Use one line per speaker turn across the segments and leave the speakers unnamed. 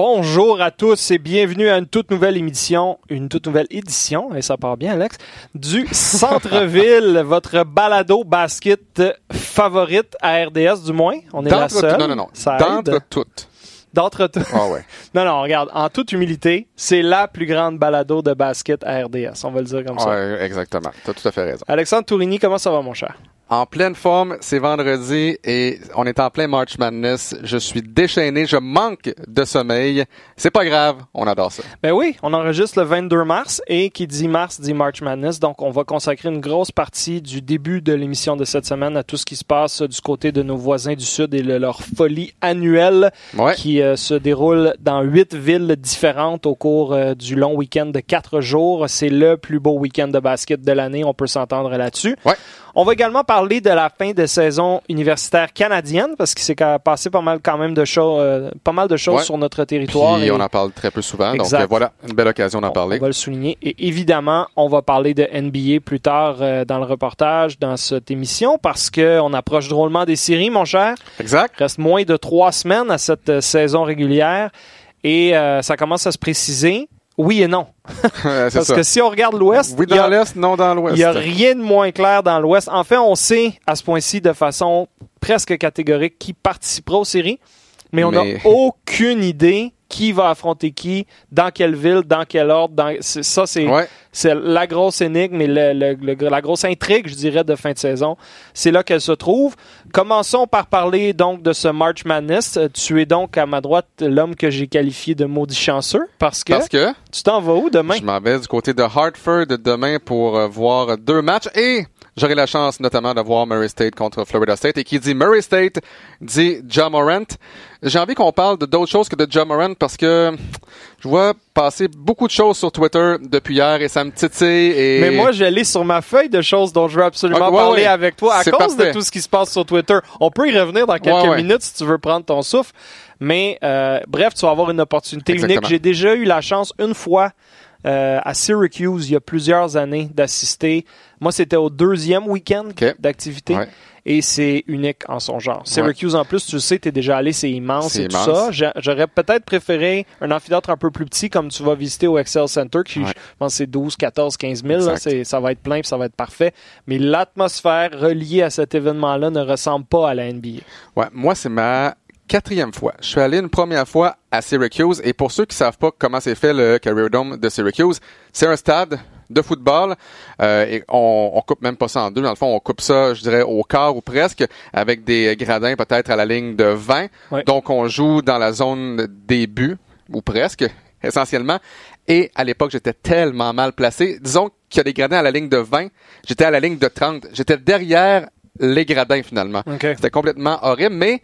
Bonjour à tous et bienvenue à une toute nouvelle émission, une toute nouvelle édition, et ça part bien Alex, du Centre-Ville, votre balado basket favorite à RDS du moins. On est la seule.
Non, non, non.
Ça
D'entre toutes.
D'entre toutes.
Ah ouais.
Non, non, regarde, en toute humilité, c'est la plus grande balado de basket à RDS, on va le dire comme ça.
Ouais, exactement. T'as tout à fait raison.
Alexandre Tourigny, comment ça va mon cher?
En pleine forme, c'est vendredi et on est en plein March Madness. Je suis déchaîné, je manque de sommeil. C'est pas grave, on adore ça.
Ben oui, on enregistre le 22 mars et qui dit mars dit March Madness. Donc, on va consacrer une grosse partie du début de l'émission de cette semaine à tout ce qui se passe du côté de nos voisins du Sud et le- leur folie annuelle
Ouais.
qui euh, se déroule dans huit villes différentes au cours euh, du long week-end de quatre jours. C'est le plus beau week-end de basket de l'année, on peut s'entendre là-dessus.
Ouais.
On va également parler de la fin de saison universitaire canadienne parce qu'il s'est passé pas mal quand même de choses, euh, pas mal de choses
Ouais.
sur notre territoire.
Puis
et-
on en parle très peu souvent.
Exact.
Donc euh, voilà, une belle occasion d'en parler.
On va le souligner. Et évidemment, on va parler de NBA plus tard euh, dans le reportage, dans cette émission, parce qu'on approche drôlement des séries, mon cher.
Exact.
Il reste moins de trois semaines à cette saison régulière et euh, ça commence à se préciser. Oui et non. Parce
ça.
que si on regarde l'Ouest,
Oui dans l'Est, non dans l'Ouest.
il n'y a rien de moins clair dans l'Ouest. En fait, on sait à ce point-ci de façon presque catégorique qui participera aux séries, mais on n'a
Mais-
aucune idée qui va affronter qui, dans quelle ville, dans quel ordre. Dans... Ça, c'est
Ouais.
la grosse énigme et le- le- le- la grosse intrigue, je dirais, de fin de saison. C'est là qu'elle se trouve. Commençons par parler donc de ce March Madness. Tu es donc à ma droite l'homme que j'ai qualifié de maudit chanceux parce que,
Parce que
tu t'en vas où demain?
je m'en vais du côté de Hartford demain pour euh, voir deux matchs et j'aurai la chance notamment de voir Murray State contre Florida State. Et qui dit Murray State dit John Morant. J'ai envie qu'on parle d'autres choses que de John Morant parce que je vois passer beaucoup de choses sur Twitter depuis hier et ça me titille. Et...
Mais moi, j'allais sur ma feuille de choses dont je veux absolument
Ah, ouais,
parler
ouais.
avec toi à cause
parfait.
de tout ce qui se passe sur Twitter. On peut y revenir dans quelques
ouais.
minutes si tu veux prendre ton souffle. Mais euh, bref, tu vas avoir une opportunité
Exactement.
unique. J'ai déjà eu la chance une fois euh, à Syracuse il y a plusieurs années d'assister. Moi, c'était au deuxième week-end d'activité.
Ouais.
Et c'est unique en son genre. Syracuse, en plus, tu le sais, tu es déjà allé, c'est immense
C'est
et tout ça. J'a- J'aurais peut-être préféré un amphithéâtre un peu plus petit comme tu vas visiter au Excel Center, qui
Ouais.
je pense c'est 12, 14, 15 000. là. Ça va être plein puis ça va être parfait. Mais l'atmosphère reliée à cet événement-là ne ressemble pas à la NBA.
Ouais, moi, c'est ma quatrième fois. Je suis allé une première fois à Syracuse et pour ceux qui savent pas comment c'est fait le Carrier Dome de Syracuse, c'est un stade de football euh, et on, on coupe même pas ça en deux. Dans le fond, on coupe ça, je dirais, au quart ou presque, avec des gradins peut-être à la ligne de 20.
Ouais.
Donc, on joue dans la zone des buts, ou presque, essentiellement. Et à l'époque, j'étais tellement mal placé. Disons qu'il y a des gradins à la ligne de 20. J'étais à la ligne de 30. J'étais derrière les gradins, finalement.
OK.
C'était complètement horrible, mais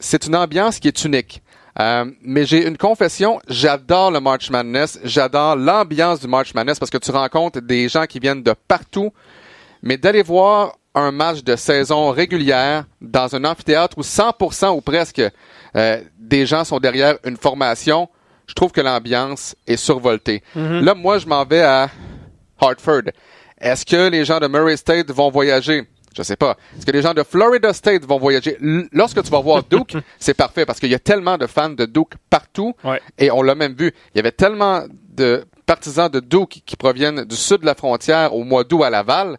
c'est une ambiance qui est unique. Euh, mais j'ai une confession, j'adore le March Madness, j'adore l'ambiance du March Madness parce que tu rencontres des gens qui viennent de partout, mais d'aller voir un match de saison régulière dans un amphithéâtre où 100% ou presque euh, des gens sont derrière une formation, je trouve que l'ambiance est survoltée. Là, moi, je m'en vais à Hartford. Est-ce que les gens de Murray State vont voyager? Je sais pas. Est-ce que les gens de Florida State vont voyager? L- lorsque tu vas voir Duke, c'est parfait parce qu'il y a tellement de fans de Duke partout.
Ouais.
Et on l'a même vu. Il y avait tellement de partisans de Duke qui proviennent du sud de la frontière au mois d'août à Laval.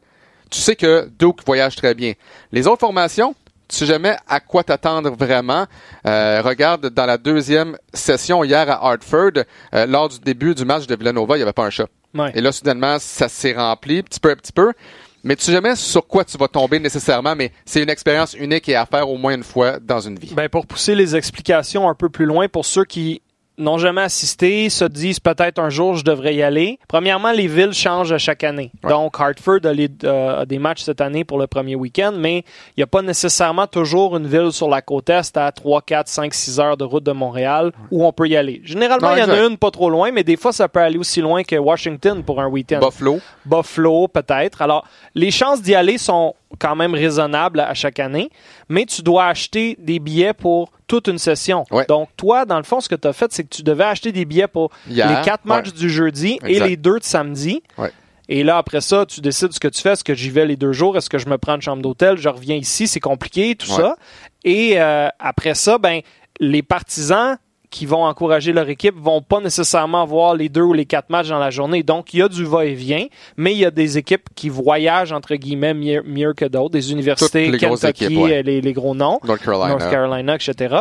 Tu sais que Duke voyage très bien. Les autres formations, tu sais jamais à quoi t'attendre vraiment. Euh, regarde, dans la deuxième session hier à Hartford, euh, lors du début du match de Villanova, il n'y avait pas un chat.
Ouais.
Et là, soudainement, ça s'est rempli, petit peu à petit peu. Mais tu sais jamais sur quoi tu vas tomber nécessairement, mais c'est une expérience unique et à faire au moins une fois dans une vie.
Ben, pour pousser les explications un peu plus loin, pour ceux qui n'ont jamais assisté se disent peut-être un jour je devrais y aller. Premièrement, les villes changent à chaque année.
Ouais.
Donc, Hartford a, les- euh, a des matchs cette année pour le premier week-end, mais il n'y a pas nécessairement toujours une ville sur la côte est à 3, 4, 5, 6 heures de route de Montréal où on peut y aller. Généralement, il y en a une pas trop loin, mais des fois, ça peut aller aussi loin que Washington pour un week-end.
Buffalo.
Buffalo, peut-être. Alors, les chances d'y aller sont quand même raisonnables à chaque année, mais tu dois acheter des billets pour toute une session.
Ouais.
Donc, toi, dans le fond, ce que tu as fait, c'est que tu devais acheter des billets pour
Hier,
les quatre matchs
ouais.
du jeudi et les deux de samedi.
Ouais.
Et là, après ça, tu décides ce que tu fais. Est-ce que j'y vais les deux jours? Est-ce que je me prends une chambre d'hôtel? Je reviens ici? C'est compliqué, tout ça. Et euh, après ça, ben, les partisans qui vont encourager leur équipe vont pas nécessairement voir les deux ou les quatre matchs dans la journée. Donc, il y a du va-et-vient, mais il y a des équipes qui voyagent, entre guillemets, mieux, mieux que d'autres. Des universités,
les
Kentucky,
équipes, ouais.
euh, les, les gros noms.
North Carolina.
North Carolina, etc.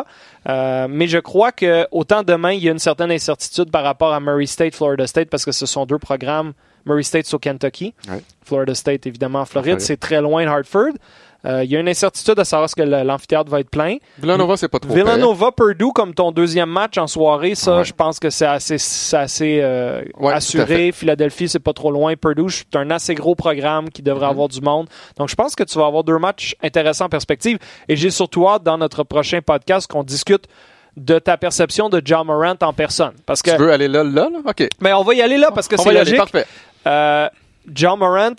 Euh, mais je crois que autant demain, il y a une certaine incertitude par rapport à Murray State, Florida State, parce que ce sont deux programmes. Murray State, au Kentucky.
Ouais.
Florida State, évidemment, en Floride.
Floride.
C'est très loin de Hartford. Euh, il y a une incertitude à savoir est-ce que l'amphithéâtre va être plein.
Villanova, c'est pas trop.
Villanova, Purdue comme ton deuxième match en soirée, ça,
Ouais.
je pense que c'est assez, euh,
Ouais,
assuré. Philadelphie, c'est pas trop loin. Purdue, c'est un assez gros programme qui devrait
Mm-hmm.
avoir du monde. Donc, je pense que tu vas avoir deux matchs intéressants en perspective. Et j'ai surtout hâte, dans notre prochain podcast, qu'on discute de ta perception de John Morant en personne. Parce que,
Tu veux aller là, là, là? OK.
mais on va y aller là parce que c'est
y aller,
logique.
parfait.
Euh, John Morant,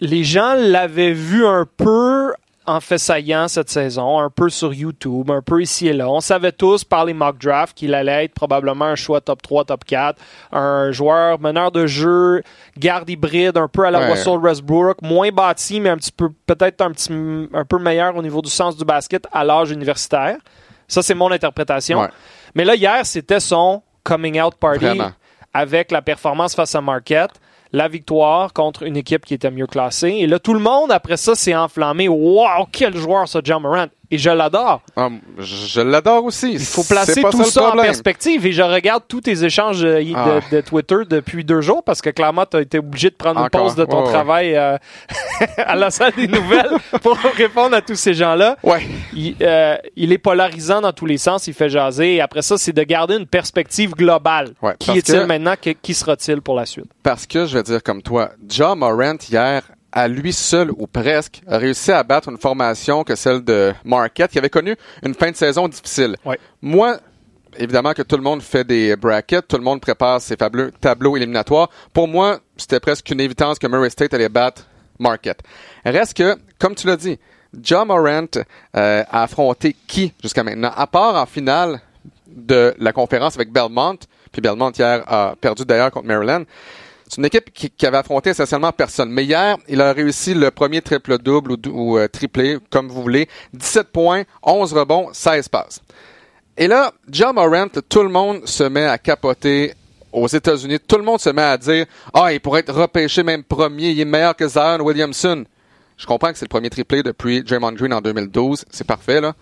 les gens l'avaient vu un peu en fait saillant cette saison, un peu sur YouTube, un peu ici et là. On savait tous par les mock drafts qu'il allait être probablement un choix top 3, top 4, un joueur meneur de jeu, garde hybride, un peu à la
Ouais.
Russell Westbrook, moins bâti, mais un petit peu, peut-être un petit, un peu meilleur au niveau du sens du basket à l'âge universitaire. Ça, c'est mon interprétation.
Ouais.
Mais là, hier, c'était son coming out party
Vraiment.
avec la performance face à Marquette, la victoire contre une équipe qui était mieux classée. Et là, tout le monde, après ça, s'est enflammé. Wow, quel joueur, ça, John Morant. Et je l'adore.
Ah, je l'adore aussi.
Il faut placer tout ça en perspective. Et je regarde tous tes échanges de, de-
Ah.
de Twitter depuis deux jours parce que clairement, tu as été obligé de prendre
Encore.
une pause de ton
ouais.
travail euh, à la salle des nouvelles pour répondre à tous ces gens-là.
Ouais.
Il, euh, il est polarisant dans tous les sens, il fait jaser. Et après ça, c'est de garder une perspective globale.
Ouais,
qui est-il
que-
maintenant? Que- qui sera-t-il pour la suite?
Parce que, je vais dire comme toi, John Morant, hier, à lui seul ou presque, a réussi à battre une formation que celle de Marquette, qui avait connu une fin de saison difficile.
Ouais.
Moi, évidemment que tout le monde fait des brackets, tout le monde prépare ses fabuleux tableaux éliminatoires. Pour moi, c'était presque une évidence que Murray State allait battre Marquette. Reste que, comme tu l'as dit, John Morant euh, a affronté qui jusqu'à maintenant, à part en finale de la conférence avec Belmont, puis Belmont hier a perdu d'ailleurs contre Maryland. C'est une équipe qui, avait affronté essentiellement personne. Mais hier, il a réussi le premier triple-double ou, dou- ou, euh, triplé, comme vous voulez. 17 points, 11 rebonds, 16 passes. Et là, John Morant, tout le monde se met à capoter aux États-Unis. Tout le monde se met à dire Ah, il pourrait être repêché même premier, il est meilleur que Zion Williamson. Je comprends que c'est le premier triplé depuis Draymond Green en 2012. C'est parfait, là.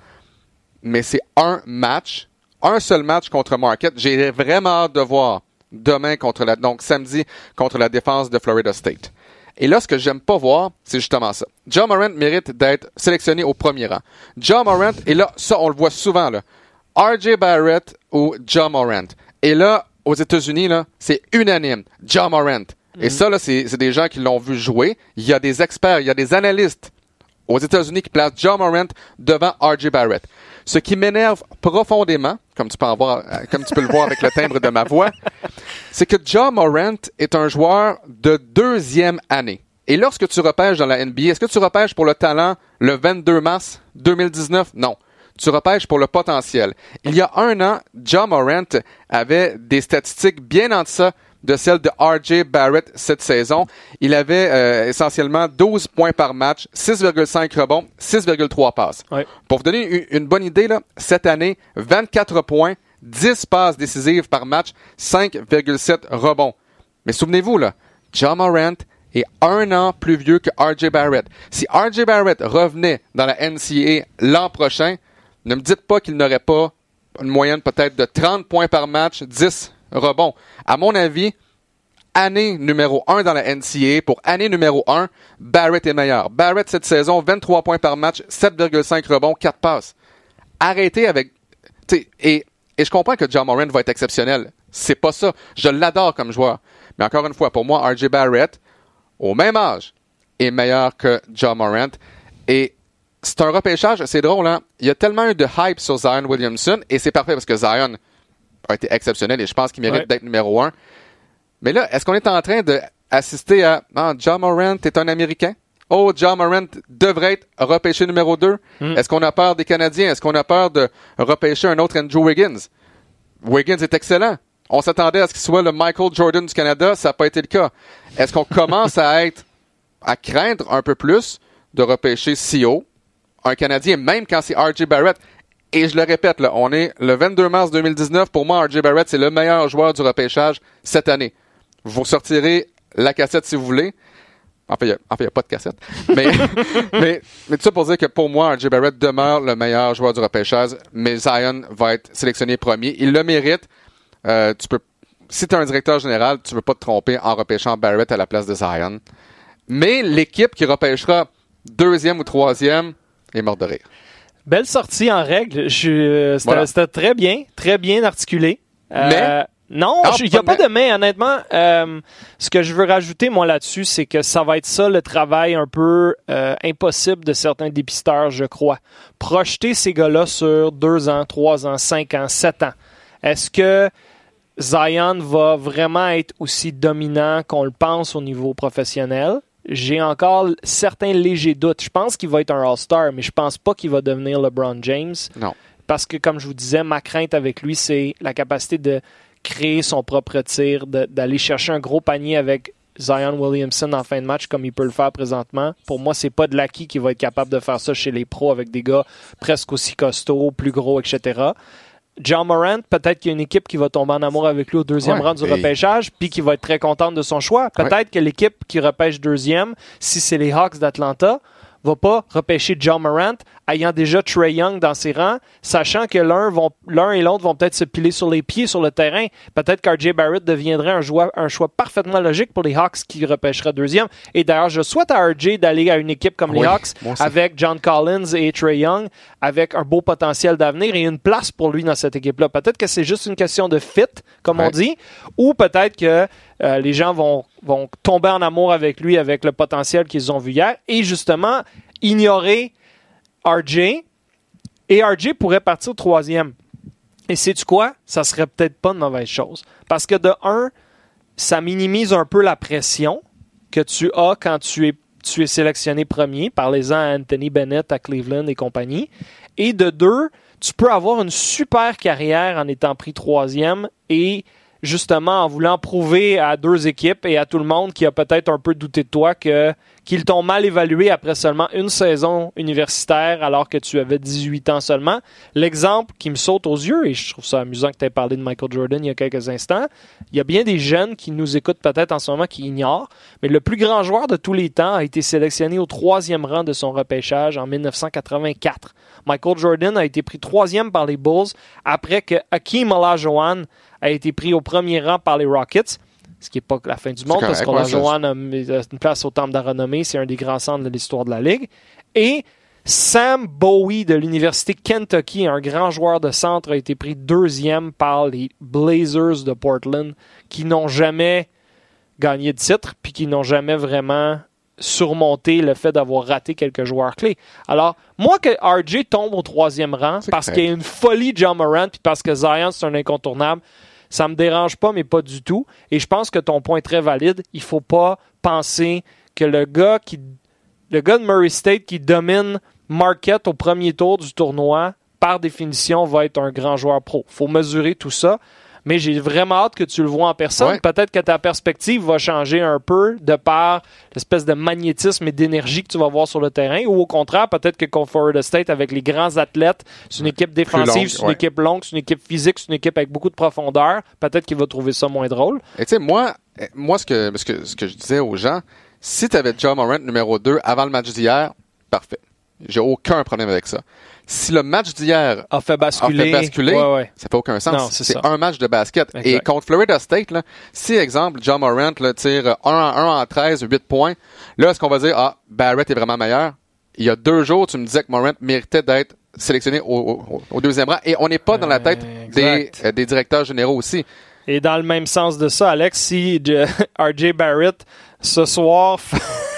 Mais c'est un match, un seul match contre Marquette. J'ai vraiment hâte de voir demain contre la, donc samedi contre la défense de Florida State. Et là, ce que j'aime pas voir, c'est justement ça. John Morant mérite d'être sélectionné au premier rang. John Morant, et là, ça, on le voit souvent, là. RJ Barrett ou John Morant. Et là, aux États-Unis, là, c'est unanime. John Morant. Et ça, là, c'est des gens qui l'ont vu jouer. Il y a des experts, il y a des analystes aux États-Unis qui placent John Morant devant RJ Barrett. Ce qui m'énerve profondément, comme tu peux en voir, euh, comme tu peux le voir avec le timbre de ma voix, c'est que John Morant est un joueur de deuxième année. Et lorsque tu repêches dans la NBA, est-ce que tu repêches pour le talent le 22 mars 2019? Non. Tu repêches pour le potentiel. Il y a un an, John Morant avait des statistiques bien en deçà de celles de RJ Barrett cette saison. Il avait euh, essentiellement 12 points par match, 6,5 rebonds, 6,3 passes.
Ouais.
Pour vous donner une, une bonne idée, là, cette année, 24 points, 10 passes décisives par match, 5,7 rebonds. Mais souvenez-vous, là, John Morant est un an plus vieux que RJ Barrett. Si RJ Barrett revenait dans la NCAA l'an prochain, ne me dites pas qu'il n'aurait pas une moyenne peut-être de 30 points par match, 10 rebonds. À mon avis, année numéro 1 dans la NCAA, pour année numéro 1, Barrett est meilleur. Barrett cette saison, 23 points par match, 7,5 rebonds, 4 passes. Arrêtez avec... Et je comprends que John Moran va être exceptionnel. C'est pas ça. Je l'adore comme joueur. Mais encore une fois, pour moi, RJ Barrett, au même âge, est meilleur que John Morant. Et c'est un repêchage, c'est drôle, hein? Il y a tellement eu de hype sur Zion Williamson, et c'est parfait parce que Zion a été exceptionnel et je pense qu'il mérite
Ouais.
d'être numéro un. Mais là, est-ce qu'on est en train d'assister à ah, John Morant est un Américain? Oh, John Morant devrait être repêché numéro 2. Est-ce qu'on a peur des Canadiens? Est-ce qu'on a peur de repêcher un autre Andrew Wiggins? Wiggins est excellent. On s'attendait à ce qu'il soit le Michael Jordan du Canada, ça n'a pas été le cas. Est-ce qu'on commence à être à craindre un peu plus de repêcher si haut un Canadien, même quand c'est RJ Barrett? Et je le répète, là, on est le 22 mars 2019. Pour moi, RJ Barrett, c'est le meilleur joueur du repêchage cette année. Vous sortirez la cassette si vous voulez. En fait, il n'y a, pas de cassette. Mais, mais, mais tout ça pour dire que pour moi, RJ Barrett demeure le meilleur joueur du repêchage, mais Zion va être sélectionné premier. Il le mérite. Euh, tu peux, si tu es un directeur général, tu ne peux pas te tromper en repêchant Barrett à la place de Zion. Mais l'équipe qui repêchera deuxième ou troisième est morte de rire.
Belle sortie en règle. Euh, C'était
Voilà.
très bien, très bien articulé. Euh,
Mais-
non,
Ah,
il n'y a
pas de
de mais, honnêtement. Euh, ce que je veux rajouter, moi, là-dessus, c'est que ça va être ça le travail un peu euh, impossible de certains dépisteurs, je crois. Projeter ces gars-là sur deux ans, trois ans, cinq ans, sept ans. Est-ce que Zion va vraiment être aussi dominant qu'on le pense au niveau professionnel? J'ai encore certains légers doutes. Je pense qu'il va être un All-Star, mais je pense pas qu'il va devenir LeBron James.
Non.
Parce que, comme je vous disais, ma crainte avec lui, c'est la capacité de créer son propre tir, d'aller chercher un gros panier avec Zion Williamson en fin de match comme il peut le faire présentement. Pour moi, c'est pas de l'acquis qui va être capable de faire ça chez les pros avec des gars presque aussi costauds, plus gros, etc. John Morant, peut-être qu'il y a une équipe qui va tomber en amour avec lui au deuxième
Ouais,
rang du repêchage, puis qui va être très contente de son choix. Peut-être que l'équipe qui repêche deuxième, si c'est les Hawks d'Atlanta, va pas repêcher John Morant, ayant déjà Trey Young dans ses rangs, sachant que l'un vont- l'un et l'autre vont peut-être se piler sur les pieds sur le terrain. Peut-être qu'RJ Barrett deviendrait un, joueur- un choix parfaitement logique pour les Hawks qui repêchera deuxième. Et d'ailleurs, je souhaite à RJ d'aller à une équipe comme les Hawks avec John Collins et Trey Young, avec un beau potentiel d'avenir et une place pour lui dans cette équipe-là. Peut-être que c'est juste une question de fit, comme on dit, ou peut-être que euh, les gens vont, vont tomber en amour avec lui, avec le potentiel qu'ils ont vu hier, et justement ignorer RJ. Et RJ pourrait partir troisième. Et sais-tu quoi? Ça serait peut-être pas une mauvaise chose. Parce que de un, ça minimise un peu la pression que tu as quand tu es, tu es sélectionné premier. Parlez-en à Anthony Bennett, à Cleveland et compagnie. Et de deux, tu peux avoir une super carrière en étant pris troisième et justement en voulant prouver à deux équipes et à tout le monde qui a peut-être un peu douté de toi que qu'ils t'ont mal évalué après seulement une saison universitaire alors que tu avais 18 ans seulement. L'exemple qui me saute aux yeux, et je trouve ça amusant que tu aies parlé de Michael Jordan il y a quelques instants, il y a bien des jeunes qui nous écoutent peut-être en ce moment qui ignorent, mais le plus grand joueur de tous les temps a été sélectionné au troisième rang de son repêchage en 1984. Michael Jordan a été pris troisième par les Bulls après que Hakeem Olajuwon a été pris au premier rang par les Rockets. Ce qui n'est pas la fin du monde, parce qu'Olajuwon a mis- a une place au Temple de la Renommée. C'est un des grands centres de l'histoire de la Ligue. Et Sam Bowie de l'Université Kentucky, un grand joueur de centre, a été pris deuxième par les Blazers de Portland, qui n'ont jamais gagné de titre, puis qui n'ont jamais vraiment surmonté le fait d'avoir raté quelques joueurs clés. Alors, moi que RJ tombe au troisième rang parce qu'il y a une folie de John Morant, puis parce que Zion, c'est un incontournable, ça me dérange pas, mais pas du tout. Et je pense que ton point est très valide. Il faut pas penser que le gars qui le gars de Murray State qui domine Marquette au premier tour du tournoi, par définition, va être un grand joueur pro. faut mesurer tout ça. Mais j'ai vraiment hâte que tu le vois en personne.
Ouais.
Peut-être que ta perspective va changer un peu de par l'espèce de magnétisme et d'énergie que tu vas voir sur le terrain. Ou au contraire, peut-être que contre Florida State, avec les grands athlètes, c'est une équipe défensive, c'est une
ouais.
équipe longue, c'est une équipe physique, c'est une équipe avec beaucoup de profondeur. Peut-être qu'il va trouver ça moins drôle.
Et tu sais, moi, moi ce, que, ce, que, ce que je disais aux gens, si tu avais John Morant numéro 2 avant le match d'hier, parfait. J'ai aucun problème avec ça. Si le match d'hier
A fait
a
basculer.
fait basculer,
Ouais, ouais.
ça fait aucun sens.
C'est
un match de basket.
Exact.
Et contre Florida State, là, si, exemple, John Morant là, tire 1 en 1 en 13, 8 points, là, est-ce qu'on va dire, ah, Barrett est vraiment meilleur? Il y a deux jours, tu me disais que Morant méritait d'être sélectionné au, au, deuxième rang. Et on n'est pas dans la tête des, euh, des directeurs généraux aussi.
Et dans le même sens de ça, Alex, si RJ Barrett ce soir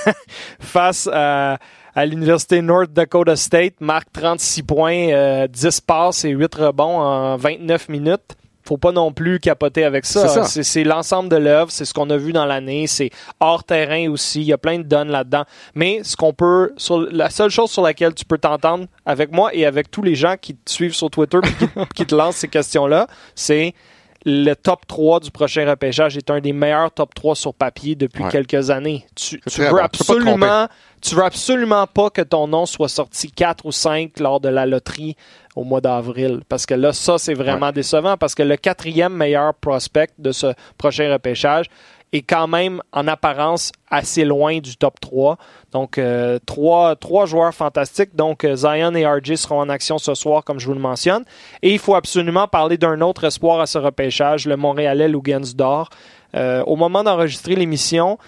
face à, à l'université North Dakota State marque 36 points, 10 euh, passes et 8 rebonds en 29 minutes, faut pas non plus capoter avec ça. C'est l'ensemble de l'œuvre, c'est ce qu'on a vu dans l'année, c'est hors terrain aussi, il y a plein de donnes là-dedans. Mais ce qu'on peut, sur, la seule chose sur laquelle tu peux t'entendre avec moi et avec tous les gens qui te suivent sur Twitter et qui, te lancent ces questions-là, c'est le top 3 du prochain repêchage est un des meilleurs top 3 sur papier depuis quelques années. Tu, tu veux absolument, tu veux absolument pas que ton nom soit sorti 4 ou 5 lors de la loterie au mois d'avril. Parce que là, ça, c'est vraiment décevant parce que le quatrième meilleur prospect de ce prochain repêchage est quand même en apparence assez loin du top 3. Donc, euh, trois, trois joueurs fantastiques. Donc, euh, Zion et RJ seront en action ce soir, comme je vous le mentionne. Et il faut absolument parler d'un autre espoir à ce repêchage, le Montréalais Lugans d'Or. Euh, au moment d'enregistrer l'émission,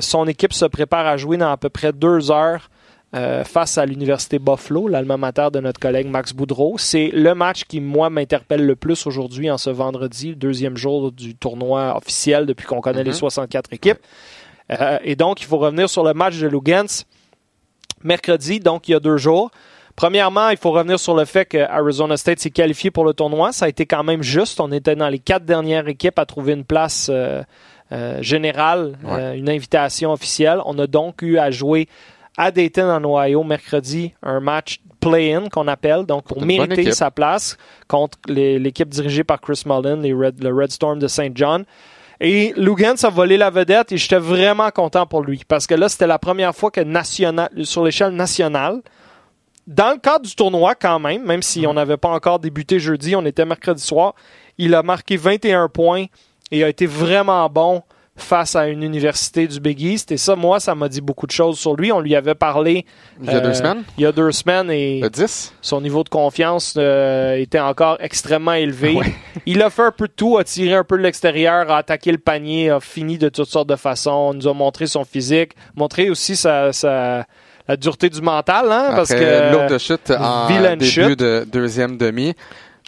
son équipe se prépare à jouer dans à peu près deux heures euh, face à l'Université Buffalo, l'alma mater de notre collègue Max Boudreau. C'est le match qui, moi, m'interpelle le plus aujourd'hui, en ce vendredi, le deuxième jour du tournoi officiel depuis qu'on connaît les 64 mhm. équipes. Euh, et donc, il faut revenir sur le match de Lugans mercredi, donc il y a deux jours. Premièrement, il faut revenir sur le fait que Arizona State s'est qualifié pour le tournoi. Ça a été quand même juste. On était dans les quatre dernières équipes à trouver une place euh, générale, une invitation officielle. On a donc eu à jouer à Dayton, en Ohio, mercredi, un match play-in qu'on appelle, donc pour mériter sa place contre l'équipe dirigée par Chris Mullen, les Red, le Red Storm de St. John. Et Lugans a volé la vedette et j'étais vraiment content pour lui parce que là, c'était la première fois que sur l'échelle nationale, dans le cadre du tournoi quand même, même si on n'avait pas encore débuté jeudi, on était mercredi soir, il a marqué 21 points et a été vraiment bon face à une université du Big East. Et ça, moi, ça m'a dit beaucoup de choses sur lui. On lui avait parlé
il y a deux euh, semaines?
Il y a deux semaines et
Le 10.
son niveau de confiance euh, était encore extrêmement élevé. Il a fait un peu de tout, a tiré un peu de l'extérieur, a attaqué le panier, a fini de toutes sortes de façons, nous a montré son physique, montré aussi sa, la dureté du mental, hein, parce que
lourde chute en début de deuxième demi.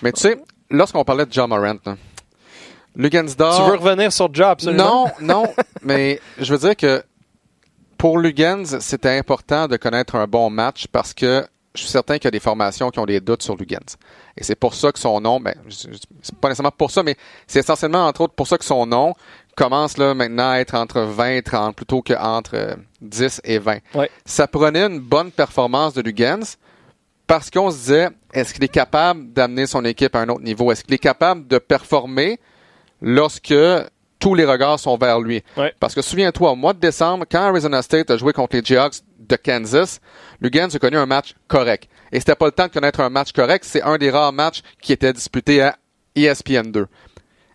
Mais tu sais, lorsqu'on parlait de John Morant, Lugansdor.
Tu veux revenir sur Job, absolument?
Non, non, mais je veux dire que pour Lugans, c'était important de connaître un bon match parce que je suis certain qu'il y a des formations qui ont des doutes sur Lugans. Et c'est pour ça que son nom, ben, c'est pas nécessairement pour ça, mais c'est essentiellement, entre autres, pour ça que son nom commence là maintenant à être entre 20 et 30 plutôt qu'entre 10 et 20. Ça prenait une bonne performance de Lugans parce qu'on se disait, est-ce qu'il est capable d'amener son équipe à un autre niveau? Est-ce qu'il est capable de performer lorsque tous les regards sont vers lui. Parce que souviens-toi, au mois de décembre, quand Arizona State a joué contre les Jayhawks de Kansas, Lugans a connu un match correct. Et c'était pas le temps de connaître un match correct, c'est un des rares matchs qui était disputé à ESPN 2.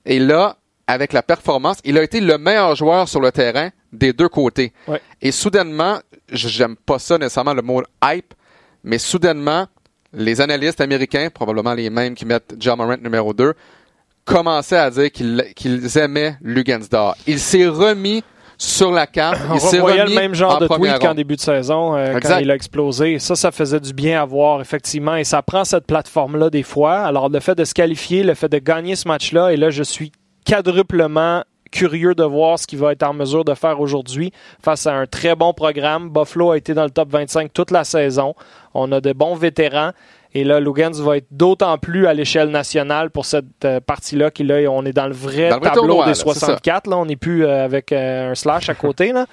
Et là, avec la performance, il a été le meilleur joueur sur le terrain des deux côtés. Et soudainement, j'aime pas ça nécessairement le mot hype, mais soudainement, les analystes américains, probablement les mêmes qui mettent John Morant numéro 2, commençaient à dire qu'ils aimaient Lugansdor. Il s'est remis sur la carte. Il s'est remis
le même genre de tweet qu'en début de saison, euh, quand il a explosé. Ça, ça faisait du bien à voir, effectivement. Et ça prend cette plateforme-là des fois. Alors, le fait de se qualifier, le fait de gagner ce match-là, et là, je suis quadruplement curieux de voir ce qu'il va être en mesure de faire aujourd'hui face à un très bon programme. Buffalo a été dans le top 25 toute la saison. On a de bons vétérans. Et là, Lugans va être d'autant plus à l'échelle nationale pour cette euh, partie-là qu'il on est dans le vrai tableau des 64. Là, on n'est plus euh, avec euh, un slash à côté. Là.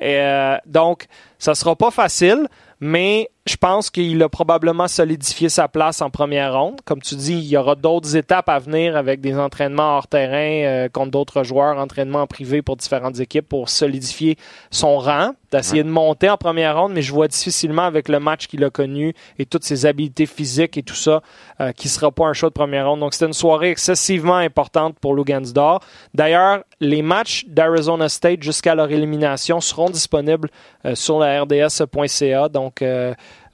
Et, donc, ça sera pas facile, mais je pense qu'il a probablement solidifié sa place en première ronde. Comme tu dis, il y aura d'autres étapes à venir avec des entraînements hors terrain euh, contre d'autres joueurs, entraînements en privé pour différentes équipes pour solidifier son rang, d'essayer de monter en première ronde, mais je vois difficilement avec le match qu'il a connu et toutes ses habiletés physiques et tout ça, euh, qui sera pas un choix de première ronde. Donc c'était une soirée excessivement importante pour Lugansdor. D'ailleurs, les matchs d'Arizona State jusqu'à leur élimination seront disponibles euh, sur la RDS.ca. Donc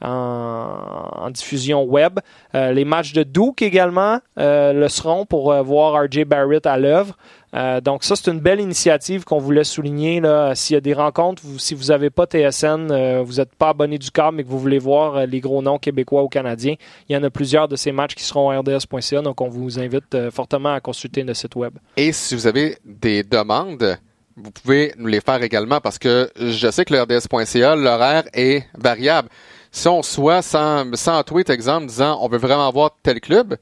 en, diffusion web. Euh, les matchs de Duke également euh, le seront pour euh, voir RJ Barrett à l'œuvre. Donc ça, c'est une belle initiative qu'on voulait souligner. S'il y a des rencontres, si vous n'avez pas TSN, vous n'êtes pas abonné du câble, mais que vous voulez voir les gros noms québécois ou canadiens, il y en a plusieurs de ces matchs qui seront à rds.ca. Donc on vous invite fortement à consulter le site web.
Et si vous avez des demandes, vous pouvez nous les faire également parce que je sais que le RDS.ca, l'horaire est variable si on soit sans, sans tweet, exemple, disant on veut vraiment voir tel club,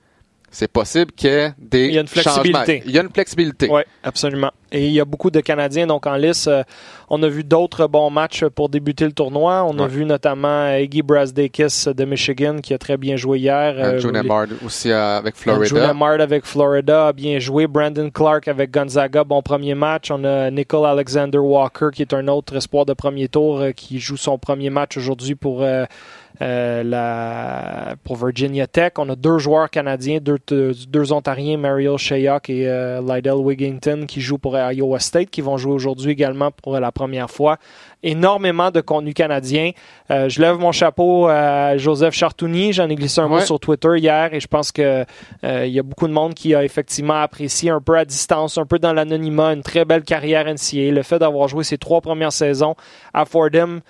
c'est possible qu'il y ait des
il y a une flexibilité.
Il y a une flexibilité.
Oui, absolument. Et il y a beaucoup de Canadiens donc en lice. Euh, on a vu d'autres bons matchs pour débuter le tournoi. On a vu notamment Iggy Brasdakis de Michigan qui a très bien joué hier.
Euh, Mard aussi avec Florida.
June Mard avec Florida a bien joué. Brandon Clark avec Gonzaga, bon premier match. On a Nicole Alexander Walker qui est un autre espoir de premier tour euh, qui joue son premier match aujourd'hui pour euh, la, pour Virginia Tech. On a deux joueurs canadiens, deux, deux Ontariens, Mariel Shayok et euh, Lydell Wigington, qui jouent pour Iowa State, qui vont jouer aujourd'hui également pour la première fois. Énormément de contenu canadien. Euh, je lève mon chapeau à Joseph Chartouni. J'en ai glissé un mot sur Twitter hier et je pense que il y a beaucoup de monde qui a effectivement apprécié un peu à distance, un peu dans l'anonymat, une très belle carrière NCAA. Le fait d'avoir joué ses trois premières saisons à Fordham,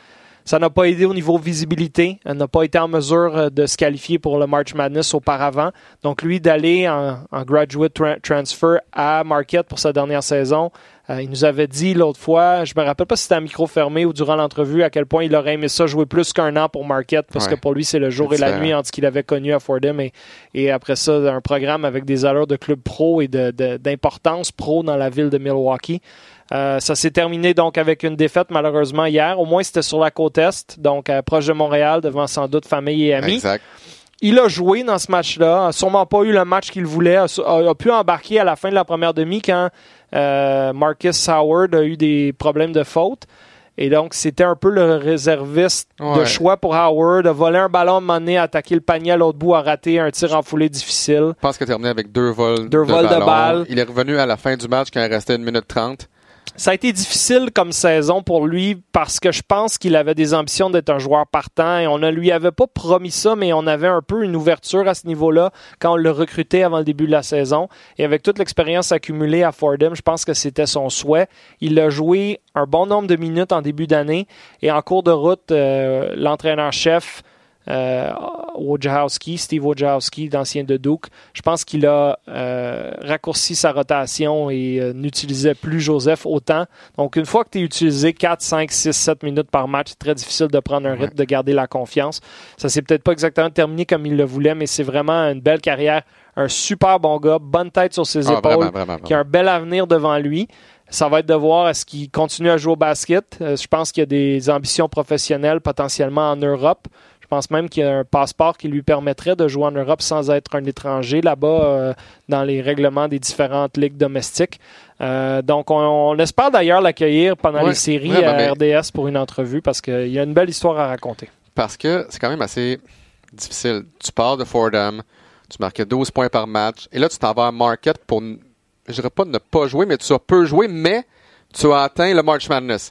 ça n'a pas aidé au niveau visibilité. Elle n'a pas été en mesure euh, de se qualifier pour le March Madness auparavant. Donc, lui, d'aller en, graduate transfer à Marquette pour sa dernière saison, euh, il nous avait dit l'autre fois, je me rappelle pas si c'était à micro fermé ou durant l'entrevue, à quel point il aurait aimé ça jouer plus qu'un an pour Marquette, parce que pour lui, c'est le jour et la nuit entre ce qu'il avait connu à Fordham et, et après ça, un programme avec des allures de club pro et d'importance pro dans la ville de Milwaukee. Euh, ça s'est terminé donc avec une défaite malheureusement hier. Au moins c'était sur la côte est, donc euh, proche de Montréal, devant sans doute famille et amis.
Exact.
Il a joué dans ce match-là, a sûrement pas eu le match qu'il voulait, a, pu embarquer à la fin de la première demi quand euh, Marcus Howard a eu des problèmes de faute. Et donc, c'était un peu le réserviste de choix pour Howard. A volé un ballon, mené, a attaqué le panier à l'autre bout, a raté un tir en foulée difficile.
Je pense qu'il a terminé avec deux vols,
deux
de,
vols de balles.
Il est revenu à la fin du match quand il restait une minute trente.
Ça a été difficile comme saison pour lui parce que je pense qu'il avait des ambitions d'être un joueur partant et on ne lui avait pas promis ça, mais on avait un peu une ouverture à ce niveau-là quand on le recrutait avant le début de la saison. Et avec toute l'expérience accumulée à Fordham, je pense que c'était son souhait. Il a joué un bon nombre de minutes en début d'année et en cours de route, euh, l'entraîneur-chef euh, Wojciechowski, Steve Wojciechowski, d'ancien de Duke. Je pense qu'il a euh, raccourci sa rotation et euh, n'utilisait plus Joseph autant. Donc, une fois que tu es utilisé 4, 5, 6, 7 minutes par match, c'est très difficile de prendre un rythme, de garder la confiance. Ça s'est peut-être pas exactement terminé comme il le voulait, mais c'est vraiment une belle carrière. Un super bon gars, bonne tête sur ses ah, épaules, qui a un bel avenir devant lui. Ça va être de voir est-ce qu'il continue à jouer au basket. je pense qu'il y a des ambitions professionnelles potentiellement en Europe. Je pense même qu'il y a un passeport qui lui permettrait de jouer en Europe sans être un étranger là-bas euh, dans les règlements des différentes ligues domestiques. Euh, donc, on, espère d'ailleurs l'accueillir pendant les séries à RDS pour une entrevue parce qu'il y a une belle histoire à raconter.
Parce que c'est quand même assez difficile. Tu pars de Fordham, tu marquais 12 points par match, et là, tu t'en vas à Market pour, je dirais pas ne pas jouer, mais tu as peu joué, mais tu as atteint le March Madness.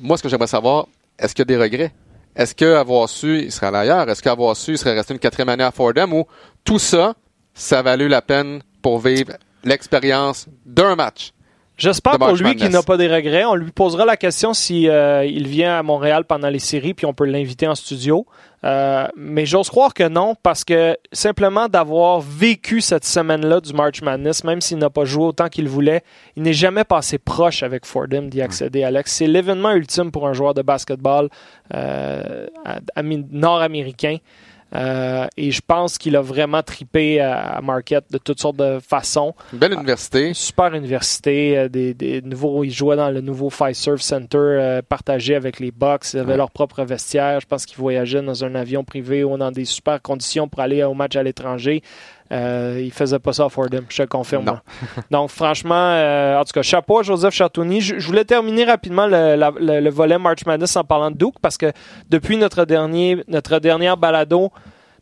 Moi, ce que j'aimerais savoir, est-ce qu'il y a des regrets? Est-ce qu'avoir su, il serait allé ailleurs? Est-ce qu'avoir su, il serait resté une quatrième année à Fordham? Ou tout ça, ça a valu la peine pour vivre l'expérience d'un match?
J'espère pour lui qu'il n'a pas des regrets. On lui posera la question si euh, il vient à Montréal pendant les séries, puis on peut l'inviter en studio. Euh, mais j'ose croire que non, parce que simplement d'avoir vécu cette semaine-là du March Madness, même s'il n'a pas joué autant qu'il voulait, il n'est jamais passé proche avec Fordham d'y accéder, Alex. C'est l'événement ultime pour un joueur de basketball euh, nord-américain. Euh, et je pense qu'il a vraiment tripé à, Marquette de toutes sortes de façons.
Une belle université.
super université. Euh, des, des nouveaux, ils jouaient dans le nouveau Fiserv Center euh, partagé avec les Bucks. Ils avaient leur propre vestiaire. Je pense qu'ils voyageaient dans un avion privé ou dans des super conditions pour aller au match à l'étranger. Euh, il faisait pas ça à Fordham, je te confirme. Donc, franchement, euh, en tout cas, chapeau à Joseph Chatouni. Je, voulais terminer rapidement le, volet March Madness en parlant de Duke parce que depuis notre, dernier, notre dernière balado,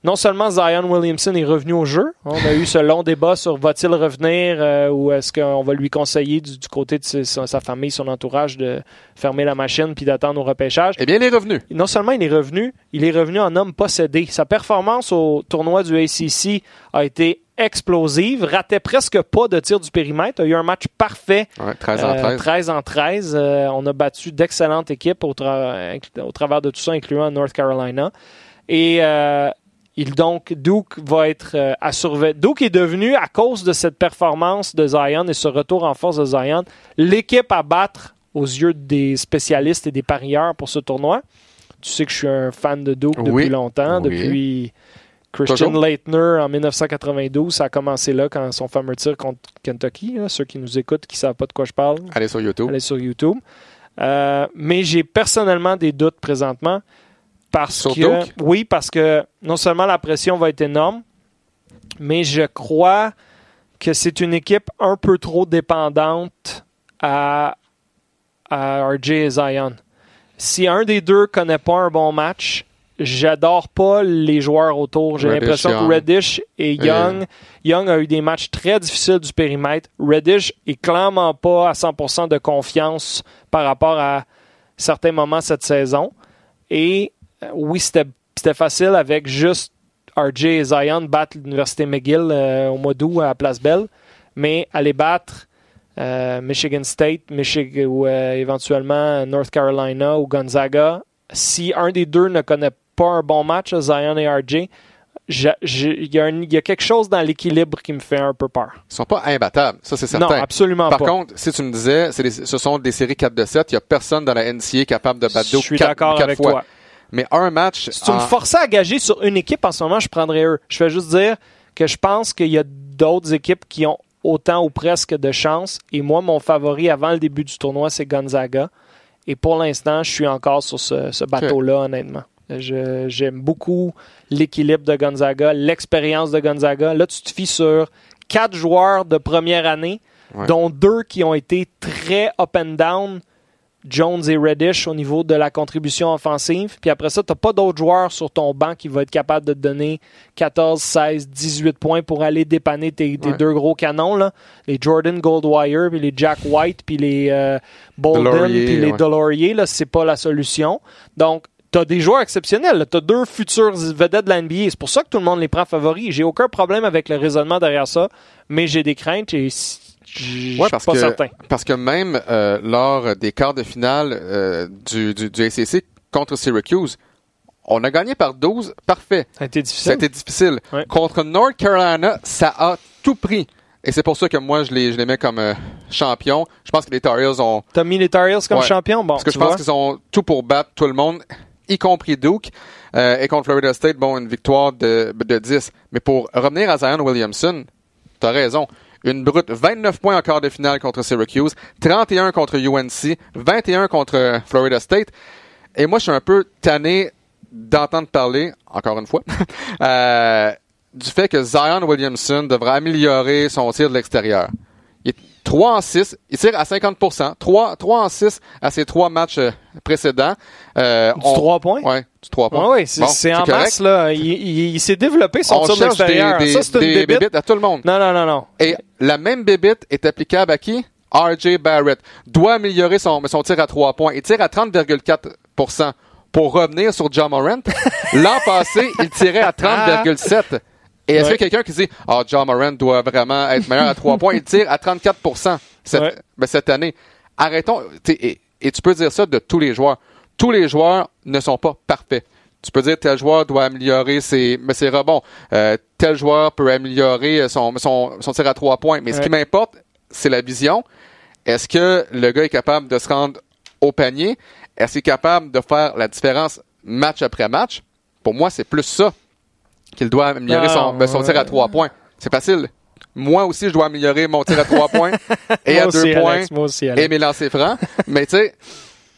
non seulement Zion Williamson est revenu au jeu, on a eu ce long débat sur va-t-il revenir euh, ou est-ce qu'on va lui conseiller du, côté de sa, famille, son entourage de fermer la machine puis d'attendre au repêchage?
Eh bien, il est revenu.
Non seulement il est revenu, il est revenu en homme possédé. Sa performance au tournoi du ACC a été explosive, ratait presque pas de tir du périmètre, a eu un match parfait.
13 en 13.
13 en 13. on a battu d'excellentes équipes au, au, travers de tout ça, incluant North Carolina. Et euh, il donc, Duke va être euh, à surveiller. Duke est devenu, à cause de cette performance de Zion et ce retour en force de Zion, l'équipe à battre aux yeux des spécialistes et des parieurs pour ce tournoi. Tu sais que je suis un fan de Duke depuis longtemps, depuis Christian Leitner en 1992. Ça a commencé là quand son fameux tir contre Kentucky. ceux qui nous écoutent, qui ne savent pas de quoi je parle,
allez sur YouTube.
Allez sur YouTube. Euh, mais j'ai personnellement des doutes présentement. Parce que, oui, parce que non seulement la pression va être énorme, mais je crois que c'est une équipe un peu trop dépendante à, à RJ et Zion. Si un des deux connaît pas un bon match, j'adore pas les joueurs autour. J'ai l'impression que Reddish et Young, Young a eu des matchs très difficiles du périmètre. Reddish est clairement pas à 100% de confiance par rapport à certains moments cette saison. Et oui, c'était facile avec juste RJ et Zion battre l'Université McGill euh, au mois d'août à Place Belle, mais aller battre euh, Michigan State, Michigan ou éventuellement North Carolina ou Gonzaga, si un des deux ne connaît pas un bon match, Zion et RJ, il y, a quelque chose dans l'équilibre qui me fait un peu peur.
Ils sont pas imbattables, ça c'est certain.
Non, absolument
pas.
Par
contre, si tu me disais, ce sont des séries 4 de 7, il n'y a personne dans la NCA capable de battre Je suis d'accord avec fois. toi. Mais un match.
Si tu me forçais à gager sur une équipe en ce moment, je prendrais eux. Je vais juste dire que je pense qu'il y a d'autres équipes qui ont autant ou presque de chance. Et moi, mon favori avant le début du tournoi, c'est Gonzaga. Et pour l'instant, je suis encore sur ce, bateau-là, honnêtement. J'aime beaucoup l'équilibre de Gonzaga, l'expérience de Gonzaga. Là, tu te fies sur quatre joueurs de première année, dont deux qui ont été très up and down Jones et Reddish au niveau de la contribution offensive. Puis après ça, tu n'as pas d'autres joueurs sur ton banc qui vont être capables de te donner 14, 16, 18 points pour aller dépanner tes, deux gros canons. Là. Les Jordan Goldwire, puis les Jack White, puis les euh, Bolden, puis les Delorier. Ce c'est pas la solution. Donc, tu as des joueurs exceptionnels. Tu as deux futurs vedettes de la NBA. C'est pour ça que tout le monde les prend favoris. J'ai aucun problème avec le raisonnement derrière ça, mais j'ai des craintes et Ouais,
parce
pas
que,
certain.
Parce que même euh, lors des quarts de finale euh, du, du, du ACC contre Syracuse, on a gagné par 12, parfait.
Ça a été difficile.
Ça a été difficile. Contre North Carolina, ça a tout pris. Et c'est pour ça que moi, je les, je les mets comme euh, champions. Je pense que les Tar Heels ont...
T'as mis les Tar Heels comme champions? Bon,
Parce que je pense qu'ils ont tout pour battre tout le monde, y compris Duke. et contre Florida State, bon, une victoire de, de 10. Mais pour revenir à Zion Williamson, t'as raison. Une brute 29 points en quart de finale contre Syracuse, 31 contre UNC, 21 contre Florida State. Et moi, je suis un peu tanné d'entendre parler, encore une fois, euh, du fait que Zion Williamson devrait améliorer son tir de l'extérieur. Il est 3 en 6, il tire à 50 3, 3 en 6 à ses trois matchs euh, précédents.
Euh, du 3 points?
Oui, du 3 points.
oui, c'est en masse, là. Il, il, s'est développé son tir de l'extérieur. Ça, c'est une bébite.
à tout le monde.
Non, non, non, non.
Et la même bébite est applicable à qui? RJ Barrett doit améliorer son, son tir à 3 points. Il tire à 30,4% pour revenir sur John Morant. L'an passé, il tirait à 30,7 et est-ce que quelqu'un qui dit Ah, oh, John Moran doit vraiment être meilleur à trois points, il tire à 34 cette, ben, cette année. Arrêtons. Et, et, tu peux dire ça de tous les joueurs. Tous les joueurs ne sont pas parfaits. Tu peux dire tel joueur doit améliorer ses, mais ses rebonds. Euh, tel joueur peut améliorer son, son, son tir à trois points. Mais ce qui m'importe, c'est la vision. Est-ce que le gars est capable de se rendre au panier? Est-ce qu'il est capable de faire la différence match après match? Pour moi, c'est plus ça qu'il doit améliorer son, ben, son tir à trois points. C'est facile. Moi aussi, je dois améliorer mon tir à trois points et à deux points et mes lancers francs. Mais tu sais,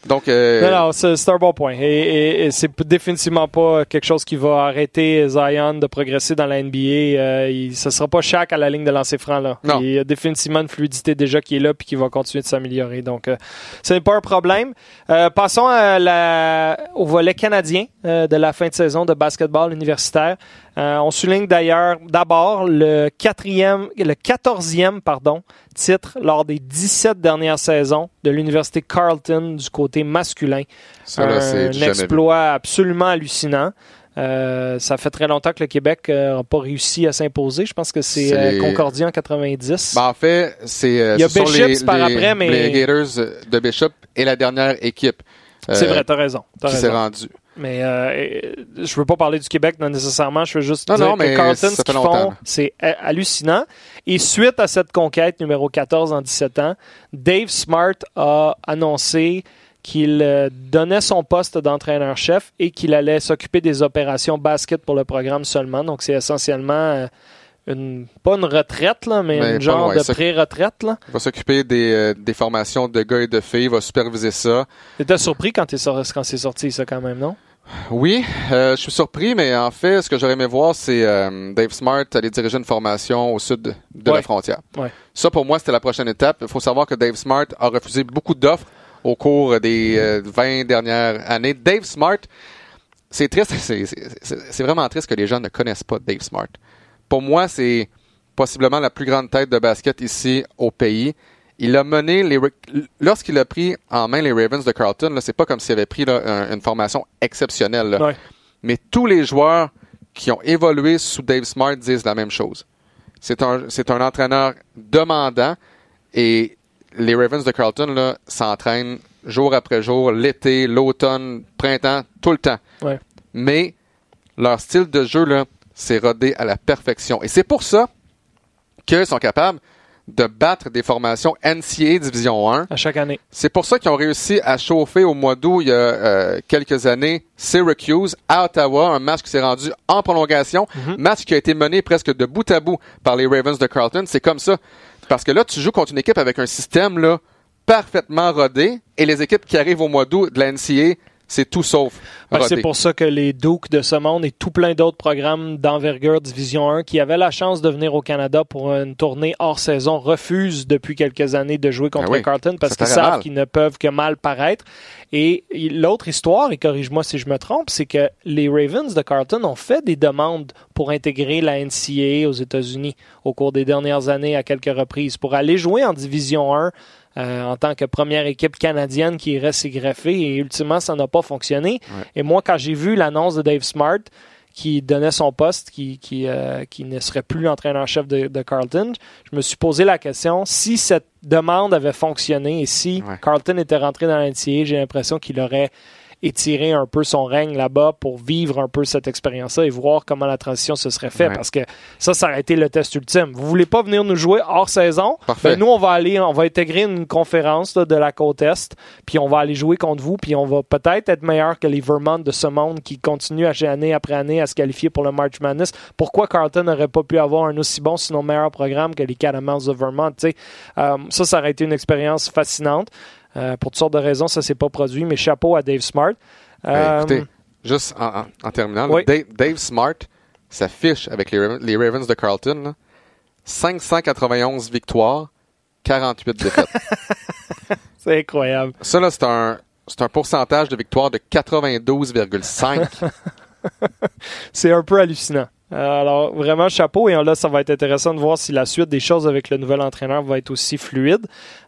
donc, euh...
Non, non, c'est un bon point. Et, et, c'est définitivement pas quelque chose qui va arrêter Zion de progresser dans la NBA. Euh, il, ce sera pas chaque à la ligne de lancer franc là.
Non.
Il y a définitivement une fluidité déjà qui est là puis qui va continuer de s'améliorer. Donc, euh, ce n'est pas un problème. Euh, passons à la, au volet canadien euh, de la fin de saison de basketball universitaire. Euh, on souligne d'ailleurs d'abord le quatrième, le quatorzième pardon, titre lors des 17 dernières saisons de l'université Carleton du côté masculin.
Ça, là,
un exploit absolument hallucinant. Euh, ça fait très longtemps que le Québec n'a pas réussi à s'imposer. Je pense que c'est euh, Concordia en 90.
Ben, en fait, c'est euh,
Il y a
ce sont
Bishops
les,
par
les-
après, mais-
les Gators de Bishop et la dernière équipe euh,
c'est vrai, t'as raison. t'as
qui s'est rendue.
Mais euh, je veux pas parler du Québec non, nécessairement. Je veux juste
Non,
dire
non,
que
mais
Carlton,
ça
ce qu'ils font, c'est ha- hallucinant. Et suite à cette conquête numéro 14 en 17 ans, Dave Smart a annoncé qu'il euh, donnait son poste d'entraîneur-chef et qu'il allait s'occuper des opérations basket pour le programme seulement. Donc, c'est essentiellement euh, une, pas une retraite, là, mais,
Mais
une
pas
genre
loin,
de pré-retraite.
Il va s'occuper des, euh, des formations de gars et de filles, il va superviser ça.
T'étais surpris quand, quand c'est sorti, ça, quand même, non?
Oui, euh, je suis surpris, mais en fait, ce que j'aurais aimé voir, c'est euh, Dave Smart aller diriger une formation au sud de
Ouais.
la frontière.
Ouais.
Ça, pour moi, c'était la prochaine étape. Il faut savoir que Dave Smart a refusé beaucoup d'offres au cours des euh, 20 dernières années. Dave Smart, c'est triste, c'est vraiment triste que les gens ne connaissent pas Dave Smart. Pour moi, c'est possiblement la plus grande tête de basket ici au pays. Il a mené les lorsqu'il a pris en main les Ravens de Carlton, c'est pas comme s'il avait pris là, une formation exceptionnelle. là.
Ouais.
Mais tous les joueurs qui ont évolué sous Dave Smart disent la même chose. C'est un, c'est un entraîneur demandant et les Ravens de Carlton s'entraînent jour après jour, l'été, l'automne, printemps, tout le temps.
Ouais.
Mais leur style de jeu, là, c'est rodé à la perfection. Et c'est pour ça qu'ils sont capables de battre des formations NCAA Division 1
À chaque année.
c'est pour ça qu'ils ont réussi à chauffer au mois d'août, il y a euh, quelques années, Syracuse à Ottawa, un match qui s'est rendu en prolongation, match qui a été mené presque de bout à bout par les Ravens de Carlton. C'est comme ça. Parce que là, tu joues contre une équipe avec un système là parfaitement rodé, et les équipes qui arrivent au mois d'août de la NCAA, c'est tout sauf
Ben, c'est pour ça que les Dukes de ce monde et tout plein d'autres programmes d'envergure Division 1 qui avaient la chance de venir au Canada pour une tournée hors saison refusent depuis quelques années de jouer contre
Ah oui,
Carlton parce qu'ils savent qu'ils ne peuvent que mal paraître. Et l'autre histoire, et corrige-moi si je me trompe, c'est que les Ravens de Carlton ont fait des demandes pour intégrer la NCAA aux États-Unis au cours des dernières années à quelques reprises pour aller jouer en Division 1 euh, en tant que première équipe canadienne qui irait s'y greffer et ultimement ça n'a pas fonctionné. Et moi quand j'ai vu l'annonce de Dave Smart qui donnait son poste, qui, qui, euh, qui ne serait plus l'entraîneur-chef de, de Carlton, je me suis posé la question si cette demande avait fonctionné et si
Ouais.
Carlton était rentré dans l'NCA, j'ai l'impression qu'il aurait étiré un peu son règne là-bas pour vivre un peu cette expérience-là et voir comment la transition se serait faite
Ouais.
parce que ça, ça aurait été le test ultime. Vous voulez pas venir nous jouer hors saison?
Parfait.
Ben, nous, on va aller, on va intégrer une conférence là, de la côte Est, puis on va aller jouer contre vous, puis on va peut-être être meilleur que les Vermont de ce monde qui continuent à- année après année à se qualifier pour le March Madness. Pourquoi Carlton n'aurait pas pu avoir un aussi bon, sinon meilleur programme que les Catamount de Vermont? tu sais? Euh, ça, ça aurait été une expérience fascinante. Euh, pour toutes sortes de raisons, ça s'est pas produit, mais chapeau à Dave Smart. Euh,
écoutez, juste en, en- en terminant,
oui.
Dave, Dave Smart s'affiche avec les, Ravens- les Ravens de Carlton. là, 591 victoires, 48 défaites.
c'est incroyable.
Ça, là, c'est un, c'est un pourcentage de victoire de 92,5.
C'est un peu hallucinant. Euh, alors, vraiment, chapeau. Et là, ça va être intéressant de voir si la suite des choses avec le nouvel entraîneur va être aussi fluide.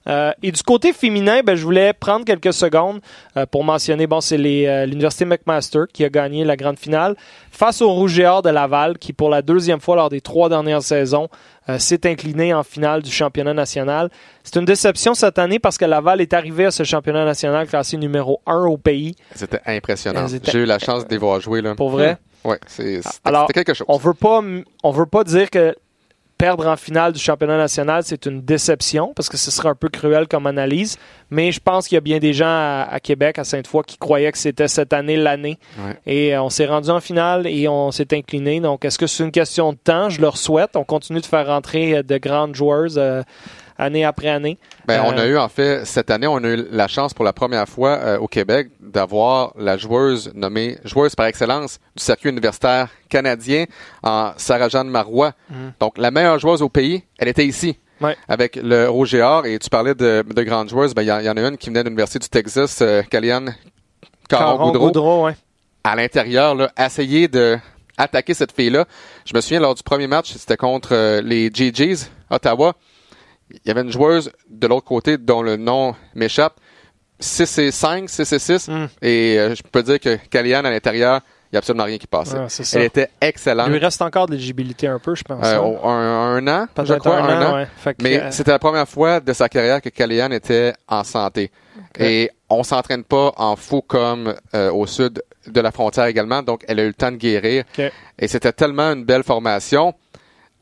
Euh, et du côté féminin, ben, je voulais prendre quelques secondes euh, pour mentionner, bon, c'est euh, l'Université McMaster qui a gagné la grande finale face au Rouge et Or de Laval, qui pour la deuxième fois lors des trois dernières saisons euh, s'est incliné en finale du championnat national. C'est une déception cette année parce que Laval est arrivé à ce championnat national classé numéro 1 au pays.
C'était impressionnant. J'ai eu la chance de les voir jouer. Là.
Pour vrai?
Ouais, c'est, c'était quelque chose.
On veut pas, on veut pas dire que perdre en finale du championnat national, c'est une déception, parce que ce serait un peu cruel comme analyse. Mais je pense qu'il y a bien des gens à, à Québec, à Sainte-Foy, qui croyaient que c'était cette année l'année.
Ouais.
Et euh, on s'est rendu en finale et on s'est incliné. Donc, est-ce que c'est une question de temps? Je leur souhaite. On continue de faire rentrer euh, de grandes joueuses euh, année après année.
Ben, on
Euh,
a eu, en fait, cette année, on a eu la chance pour la première fois euh, au Québec d'avoir la joueuse nommée joueuse par excellence du circuit universitaire canadien en Sarah-Jeanne Marois. Donc, la meilleure joueuse au pays, elle était ici.
Ouais.
Avec le Rouge et Or, et tu parlais de, de grandes joueuses, ben, il y, en- il y en a une qui venait de l'Université du Texas, euh,
Caron
Caron-Goudreau.
Goudreau, ouais.
à l'intérieur, là, essayer de attaquer cette fille-là. Je me souviens, lors du premier match, c'était contre euh, les GGs, Ottawa. Il y avait une joueuse de l'autre côté dont le nom m'échappe. 6 et 5, 6 et 6.
Mm.
Et euh, je peux dire que Kalian, à l'intérieur, il n'y a absolument rien qui passait.
Ah.
Elle était excellente.
Il lui reste encore de l'éligibilité un peu, je pense.
Euh,
hein.
un, un an, je crois,
un
un,
an, ouais.
Mais
euh,
c'était la première fois de sa carrière que Kalian était en santé. Et on s'entraîne pas en fou comme au sud de la frontière également, donc elle a eu le temps de guérir. Et c'était tellement une belle formation.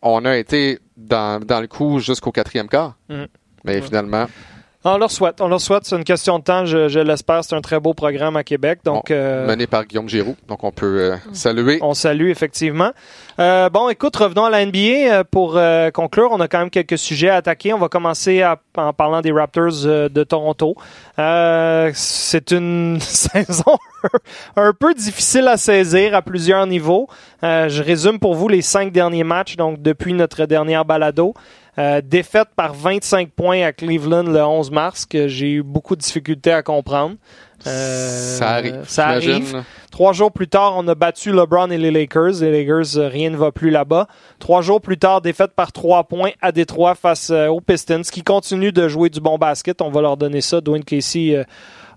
On a été dans, dans le coup jusqu'au quatrième quart.
Mhm.
Mais
Ouais.
finalement,
On leur souhaite, on leur souhaite. C'est une question de temps, je, je l'espère. C'est un très beau programme à Québec. Donc,
on-
euh,
mené par Guillaume Giroux. Donc on peut euh, saluer.
on salue effectivement. Euh, bon, écoute, revenons à la NBA euh, pour euh, conclure. On a quand même quelques sujets à attaquer. On va commencer à- en parlant des Raptors euh, de Toronto. Euh, c'est une saison un peu difficile à saisir à plusieurs niveaux. Euh, je résume pour vous les cinq derniers matchs, donc depuis notre dernière balado. Euh, défaite par 25 points à Cleveland le 11 mars, que j'ai eu beaucoup de difficultés à comprendre. Euh,
ça arrive.
Ça arrive. Trois jours plus tard, on a battu LeBron et les Lakers. Les Lakers, euh, rien ne va plus là-bas. Trois jours plus tard, défaite par trois points à Détroit face aux Pistons, qui continuent de jouer du bon basket. On va leur donner ça. Dwayne Casey euh,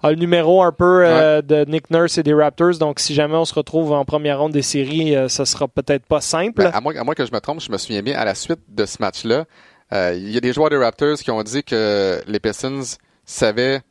a le numéro un peu euh, de Nick Nurse et des Raptors. Donc, si jamais on se retrouve en première ronde des séries, ça sera peut-être pas simple.
Ben, à, moins, à moins que je me trompe, je me souviens bien, à la suite de ce match-là, il y a des joueurs des Raptors qui ont dit que les Pistons savaient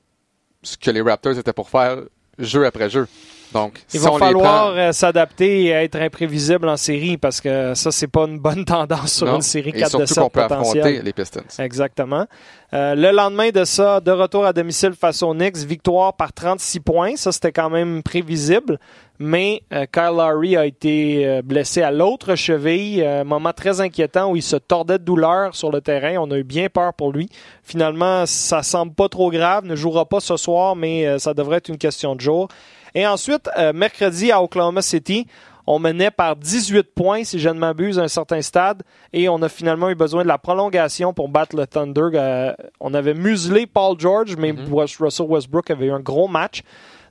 ce que les Raptors étaient pour faire jeu après jeu. Donc,
Il
si
va falloir
prend,
euh, s'adapter et être imprévisible en série parce que ça, c'est pas une bonne tendance sur
non,
une série
et
4 de
surtout
7
qu'on peut
potentielle.
affronter les Pistons.
Exactement. Euh, le lendemain de ça, de retour à domicile face aux Knicks, victoire par 36 points. Ça, c'était quand même prévisible. Mais euh, Kyle Lowry a été euh, blessé à l'autre cheville. Un moment très inquiétant où il se tordait de douleur sur le terrain. On a eu bien peur pour lui. Finalement, ça semble pas trop grave. Ne jouera pas ce soir, mais euh, ça devrait être une question de jour. Et ensuite, euh, mercredi à Oklahoma City, on menait par 18 points, si je ne m'abuse, à un certain stade. Et on a finalement eu besoin de la prolongation pour battre le Thunder. Euh, on avait muselé Paul George, mais West- Russell Westbrook avait eu un gros match.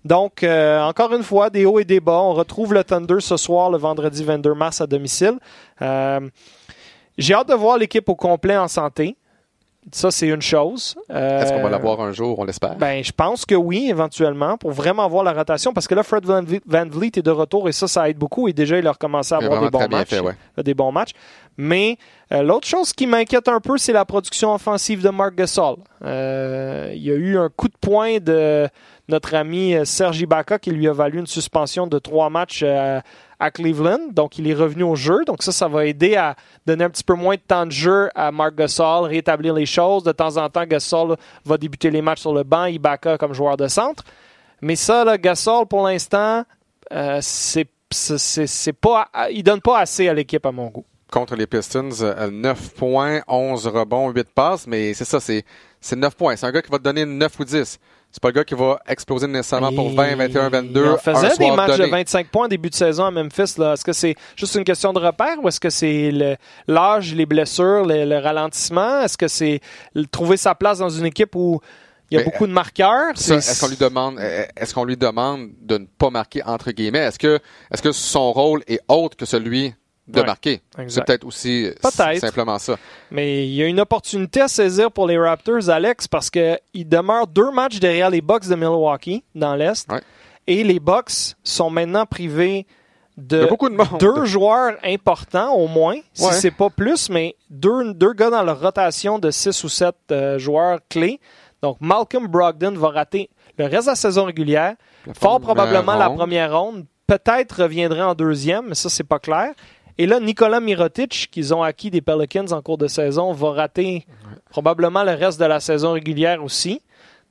Donc, euh, encore une fois, des hauts et des bas. On retrouve le Thunder ce soir, le vendredi 22 mars à domicile. Euh, J'ai hâte de voir l'équipe au complet en santé. Ça, c'est une chose. Euh,
Est-ce qu'on va l'avoir un jour, on l'espère?
ben, je pense que oui, éventuellement, pour vraiment voir la rotation. Parce que là, Fred Van Vliet, Van Vliet est de retour et ça, ça aide beaucoup. Et déjà, il a recommencé à
Il
avoir des bons matchs.
fait, ouais.
Il a des bons matchs. Mais euh, l'autre chose qui m'inquiète un peu, c'est la production offensive de Marc Gasol. Euh, il y a eu un coup de poing de notre ami Serge Ibaka qui lui a valu une suspension de trois matchs à Cleveland. Donc, il est revenu au jeu. Donc, ça, ça va aider à donner un petit peu moins de temps de jeu à Marc Gasol, rétablir les choses. De temps en temps, Gasol va débuter les matchs sur le banc, Ibaka comme joueur de centre. Mais ça, là, Gasol, pour l'instant, euh, c'est pas il donne pas assez à l'équipe à mon goût.
Contre les Pistons, euh, 9 points, 11 rebonds, 8 passes, mais c'est ça, c'est c'est 9 points. C'est un gars qui va te donner 9 ou 10. C'est pas le gars qui va exploser nécessairement pour 20, 21, 22.
Il en
un
faisait des matchs
donné.
de 25 points en début de saison à Memphis. là. Est-ce que c'est juste une question de repère ou est-ce que c'est le- l'âge, les blessures, le, le ralentissement? Est-ce que c'est le- trouver sa place dans une équipe où il y a
Mais,
beaucoup de marqueurs?
Ça, Est-ce qu'on lui demande, est-ce qu'on lui demande de ne pas marquer entre guillemets? Est-ce que, est-ce que son rôle est autre que celui de
Ouais,
marquer. C'est peut-être aussi
Peut-être.
simplement ça.
Mais il y a une opportunité à saisir pour les Raptors, Alex, parce que il demeure deux matchs derrière les Bucks de Milwaukee dans l'Est.
Ouais.
Et les Bucks sont maintenant privés de deux joueurs importants au moins, si
Ouais.
c'est pas plus, mais deux, deux gars dans leur rotation de six ou sept euh, joueurs clés. Donc Malcolm Brogdon va rater le reste de la saison régulière, fort probablement la première ronde, peut-être reviendrait en deuxième, mais ça c'est pas clair. Et là, Nicolas Mirotic, qu'ils ont acquis des Pelicans en cours de saison, va rater probablement le reste de la saison régulière aussi.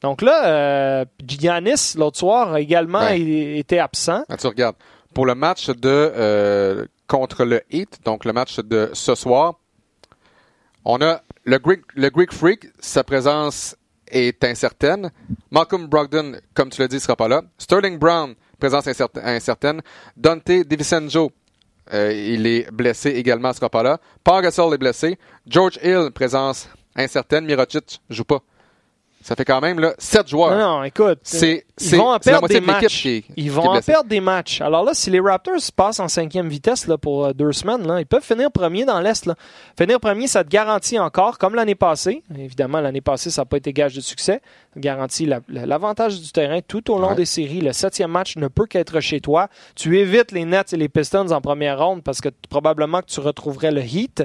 Donc là, euh, Giannis, l'autre soir, a également
Ouais.
été absent.
Ah, tu regardes. Pour le match de euh, contre le Heat, donc le match de ce soir, on a le Greek, le Greek Freak, sa présence est incertaine. Malcolm Brogdon, comme tu l'as dit, sera pas là. Sterling Brown, présence incerta- incertaine. Dante DiVincenzo, euh, il est blessé également, sera pas là. Paul Gasol est blessé. George Hill, présence incertaine. Mirotic joue pas. Ça fait quand même là, 7 joueurs.
Non, non, écoute.
C'est
Ils
c'est-
vont en perdre des matchs.
qui est- qui
Ils vont en perdre des matchs. Alors là, si les Raptors passent en cinquième vitesse là, pour euh, deux semaines, là, ils peuvent finir premier dans l'Est. là. Finir premier, ça te garantit encore, comme l'année passée. Évidemment, l'année passée, ça n'a pas été gage de succès. Ça garantit la- la- l'avantage du terrain tout au long
Ouais.
des séries. Le septième match ne peut qu'être chez toi. Tu évites les Nets et les Pistons en première ronde parce que probablement que tu retrouverais le Heat.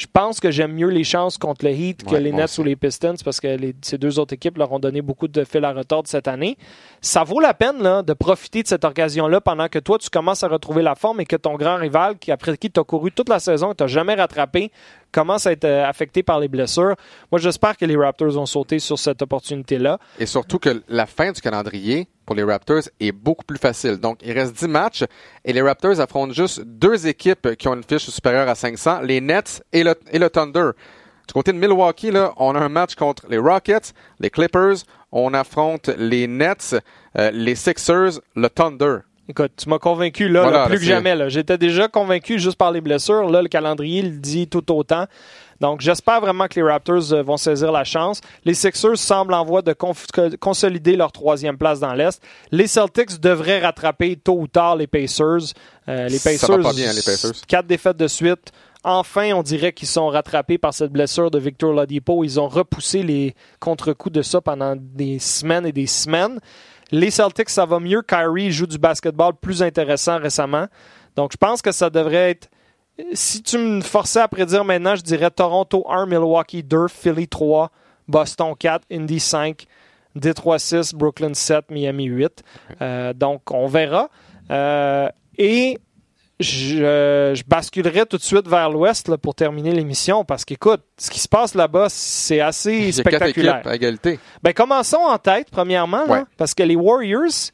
Je pense que j'aime mieux les chances contre le Heat que
Ouais,
les Nets
aussi.
ou les Pistons parce que les- ces deux autres équipes leur ont donné beaucoup de fil à retordre cette année. Ça vaut la peine là, de profiter de cette occasion-là pendant que toi, tu commences à retrouver la forme et que ton grand rival, qui après qui tu as couru toute la saison et tu jamais rattrapé, commence à être euh, affecté par les blessures. Moi, j'espère que les Raptors vont sauter sur cette opportunité-là.
Et surtout que la fin du calendrier pour les Raptors est beaucoup plus facile. Donc, il reste 10 matchs et les Raptors affrontent juste deux équipes qui ont une fiche supérieure à 500, les Nets et le, Thunder. Du côté de Milwaukee, on a un match contre les Rockets, les Clippers, on affronte les Nets, euh, les Sixers, le Thunder.
Écoute, tu m'as convaincu là,
Voilà,
là, plus
là,
que jamais. là. J'étais déjà convaincu juste par les blessures. Là, le calendrier le dit tout autant. Donc, j'espère vraiment que les Raptors euh, vont saisir la chance. Les Sixers semblent en voie de consolider leur troisième place dans l'Est. Les Celtics devraient rattraper tôt ou tard les Pacers. Euh, les
Ça
Pacers,
va pas bien, les Pacers.
Quatre défaites de suite. Enfin, on dirait qu'ils sont rattrapés par cette blessure de Victor Ladipo. Ils ont repoussé les contre-coups de ça pendant des semaines et des semaines. Les Celtics, ça va mieux. Kyrie joue du basketball plus intéressant récemment. Donc, je pense que ça devrait être. Si tu me forçais à prédire maintenant, je dirais Toronto 1, Milwaukee 2, Philly 3, Boston 4, Indy 5, Detroit 6, Brooklyn 7, Miami 8. Euh, donc, on verra. Euh, et je, je basculerai tout de suite vers l'ouest pour terminer l'émission parce qu'écoute, ce qui se passe là-bas, c'est assez
Il y a
spectaculaire.
à égalité.
Ben, commençons en tête, premièrement, là, parce que les Warriors,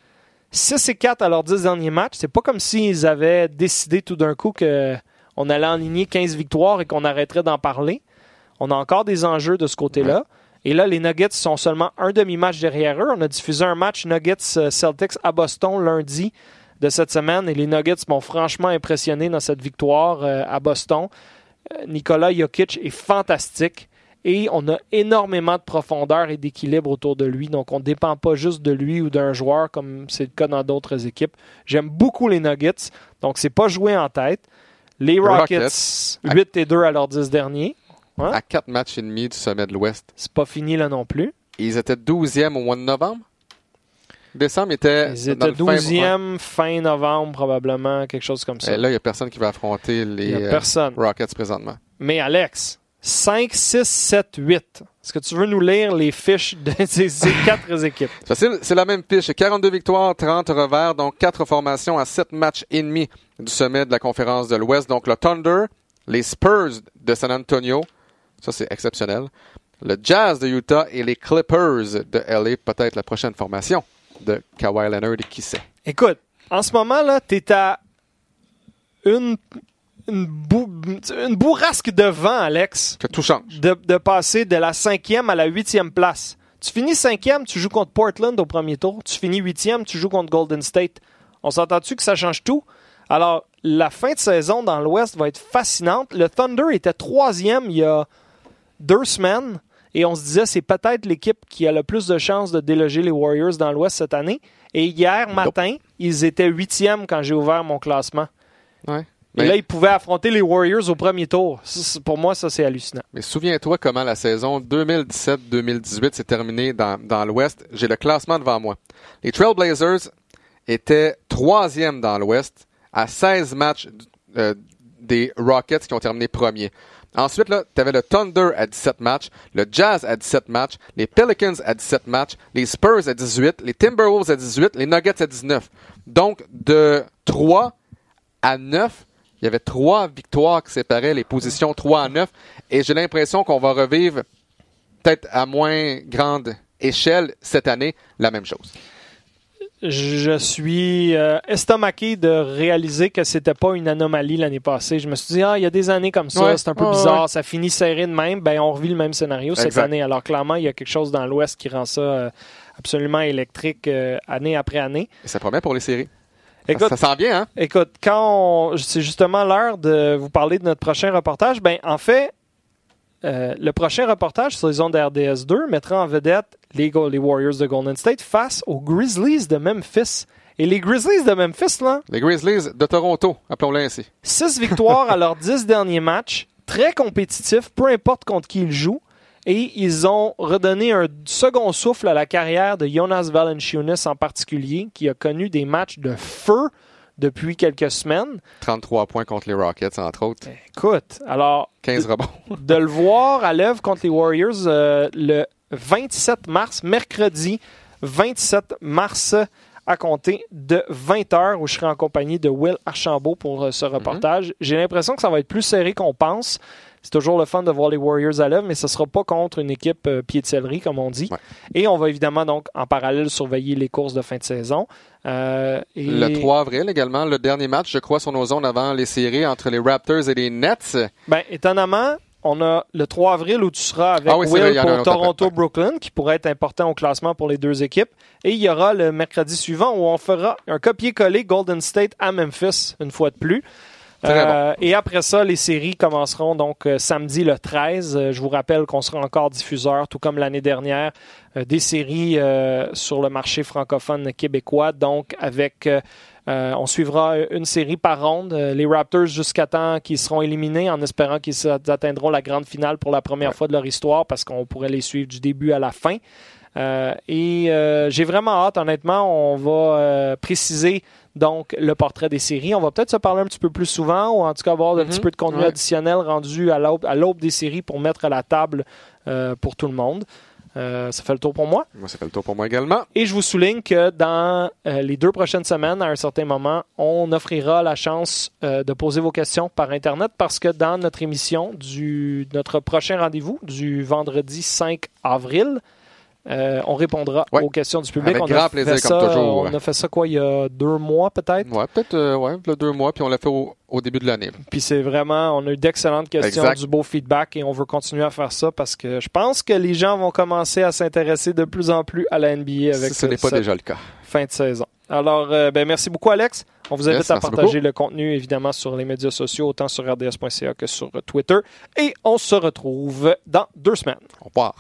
6 et 4 à leurs 10 derniers matchs, c'est pas comme s'ils avaient décidé tout d'un coup qu'on allait enligner 15 victoires et qu'on arrêterait d'en parler. On a encore des enjeux de ce côté-là. Et là, les Nuggets sont seulement un demi-match derrière eux. On a diffusé un match Nuggets-Celtics à Boston lundi de cette semaine et les Nuggets m'ont franchement impressionné dans cette victoire euh, à Boston. Euh, Nikola Jokic est fantastique et on a énormément de profondeur et d'équilibre autour de lui. Donc, on ne dépend pas juste de lui ou d'un joueur comme c'est le cas dans d'autres équipes. J'aime beaucoup les Nuggets. Donc, c'est pas joué en tête. Les Rockets,
Rockets.
8 et 2 à leurs 10 derniers. Hein?
À quatre matchs et demi du sommet de l'Ouest.
C'est pas fini là non plus.
Ils étaient 12e au mois de novembre. Décembre, ils étaient,
Ils
dans
étaient
le fin-
12e, fin novembre probablement, quelque chose comme ça.
Et là, il n'y a personne qui va affronter les euh. Rockets présentement.
Mais Alex, 5, 6, 7, 8. Est-ce que tu veux nous lire les fiches de ces, ces quatre équipes?
C'est la même fiche. 42 victoires, 30 revers, donc 4 formations à 7 matchs et demi du sommet de la conférence de l'Ouest. Donc le Thunder, les Spurs de San Antonio, ça c'est exceptionnel. Le Jazz de Utah et les Clippers de LA, peut-être la prochaine formation de Kawhi Leonard, qui sait?
Écoute, en ce moment, là, t'es à une, une, bou- une bourrasque de vent, Alex,
Que tout change.
de, de passer de la cinquième à la huitième place. Tu finis cinquième, tu joues contre Portland au premier tour. Tu finis huitième, tu joues contre Golden State. On s'entend-tu que ça change tout? Alors, la fin de saison dans l'Ouest va être fascinante. Le Thunder était troisième il y a deux semaines et on se disait c'est peut-être l'équipe qui a le plus de chances de déloger les Warriors dans l'Ouest cette année. Et hier matin, ils étaient huitièmes quand j'ai ouvert mon classement.
Ouais.
Et
Mais,
là, ils pouvaient affronter les Warriors au premier tour. Pour moi, ça, c'est hallucinant.
mais souviens-toi comment la saison 2017-2018 s'est terminée dans, dans l'Ouest. J'ai le classement devant moi. Les Trailblazers étaient troisième dans l'Ouest à 16 matchs euh, des Rockets qui ont terminé premier. Ensuite, tu avais le Thunder à 17 matchs, le Jazz à 17 matchs, les Pelicans à 17 matchs, les Spurs à 18, les Timberwolves à 18, les Nuggets à 19. Donc, de 3 à 9, il y avait trois victoires qui séparaient les positions 3 à 9. Et j'ai l'impression qu'on va revivre, peut-être à moins grande échelle, cette année, la même chose.
Je suis euh, estomaqué de réaliser que c'était pas une anomalie l'année passée. Je me suis dit, ah, il y a des années comme ça,
Ouais.
c'est un peu
Ouais,
bizarre,
ouais.
ça finit serré de même. Ben, on revit le même scénario cette année. Alors, clairement, il y a quelque chose dans l'Ouest qui rend ça euh, absolument électrique euh, année après année.
Et ça promet pour les séries. Ça-
Écoute,
ça, sent bien, hein?
Écoute, quand c'est justement l'heure de vous parler de notre prochain reportage, ben en fait, euh, le prochain reportage sur les ondes de RDS2 mettra en vedette les, les Warriors de Golden State face aux Grizzlies de Memphis. Et les Grizzlies de Memphis, là,
Les Grizzlies de Toronto, appelons-les ainsi.
6 victoires à leurs 10 derniers matchs, très compétitifs, peu importe contre qui ils jouent. Et ils ont redonné un second souffle à la carrière de Jonas Valanciunas en particulier, qui a connu des matchs de feu depuis quelques semaines.
33 points contre les Rockets, entre autres.
Écoute, alors
15 rebonds.
de le voir à l'œuvre contre les Warriors euh, le 27 mars, mercredi 27 mars, à compter de 20h, où je serai en compagnie de Will Archambault pour euh, ce reportage. J'ai l'impression que ça va être plus serré qu'on pense. C'est toujours le fun de voir les Warriors à l'œuvre, mais ce ne sera pas contre une équipe euh, pied de céleri, comme on dit.
Ouais.
Et on va évidemment donc en parallèle surveiller les courses de fin de saison. Euh, et-
Le 3 avril également, le dernier match, je crois, sur nos zones avant les séries entre les Raptors et les Nets.
Ben, étonnamment, on a le 3 avril où tu seras avec
Ah oui, c'est vrai,
Will pour. Toronto-Brooklyn, qui pourrait être important au classement pour les deux équipes. Et il y aura le mercredi suivant où on fera un copier-coller Golden State à Memphis, une fois de plus. Euh, Et après ça, les séries commenceront donc euh, samedi le 13. Euh, je vous rappelle qu'on sera encore diffuseur, tout comme l'année dernière, des séries sur le marché francophone québécois. Donc, avec, on suivra une série par ronde. Les Raptors jusqu'à temps qu'ils seront éliminés, en espérant qu'ils atteindront la grande finale pour la première fois de leur histoire, parce qu'on pourrait les suivre du début à la fin. Et j'ai vraiment hâte, honnêtement, on va préciser donc le portrait des séries. On va peut-être se parler un petit peu plus souvent, ou en tout cas avoir un
Mhm.
petit peu de contenu
Ouais.
additionnel rendu à l'aube à l'aube des séries pour mettre à la table euh, pour tout le monde. Euh, ça fait le tour pour moi.
Moi, ça fait le tour pour moi également.
Et je vous souligne que dans euh, les deux prochaines semaines, à un certain moment, on offrira la chance euh, de poser vos questions par Internet parce que dans notre émission du notre prochain rendez-vous du vendredi 5 avril, euh, on répondra
Ouais.
aux questions du public.
Avec
on
grand
a
plaisir,
fait
comme
ça,
toujours.
On a fait ça quoi il y a deux mois peut-être?
Ouais, peut-être euh, ouais, deux mois, puis on l'a fait au, au début de l'année.
Puis c'est vraiment, on a eu d'excellentes questions,
Exact.
du beau feedback et on veut continuer à faire ça parce que je pense que les gens vont commencer à s'intéresser de plus en plus à la NBA avec
si ce n'est pas
cette
déjà le cas.
fin de saison. Alors, euh, ben, merci beaucoup, Alex. On vous invite
Yes,
à partager
beaucoup.
le contenu, évidemment, sur les médias sociaux, autant sur rds.ca que sur Twitter. Et on se retrouve dans deux semaines.
Au revoir.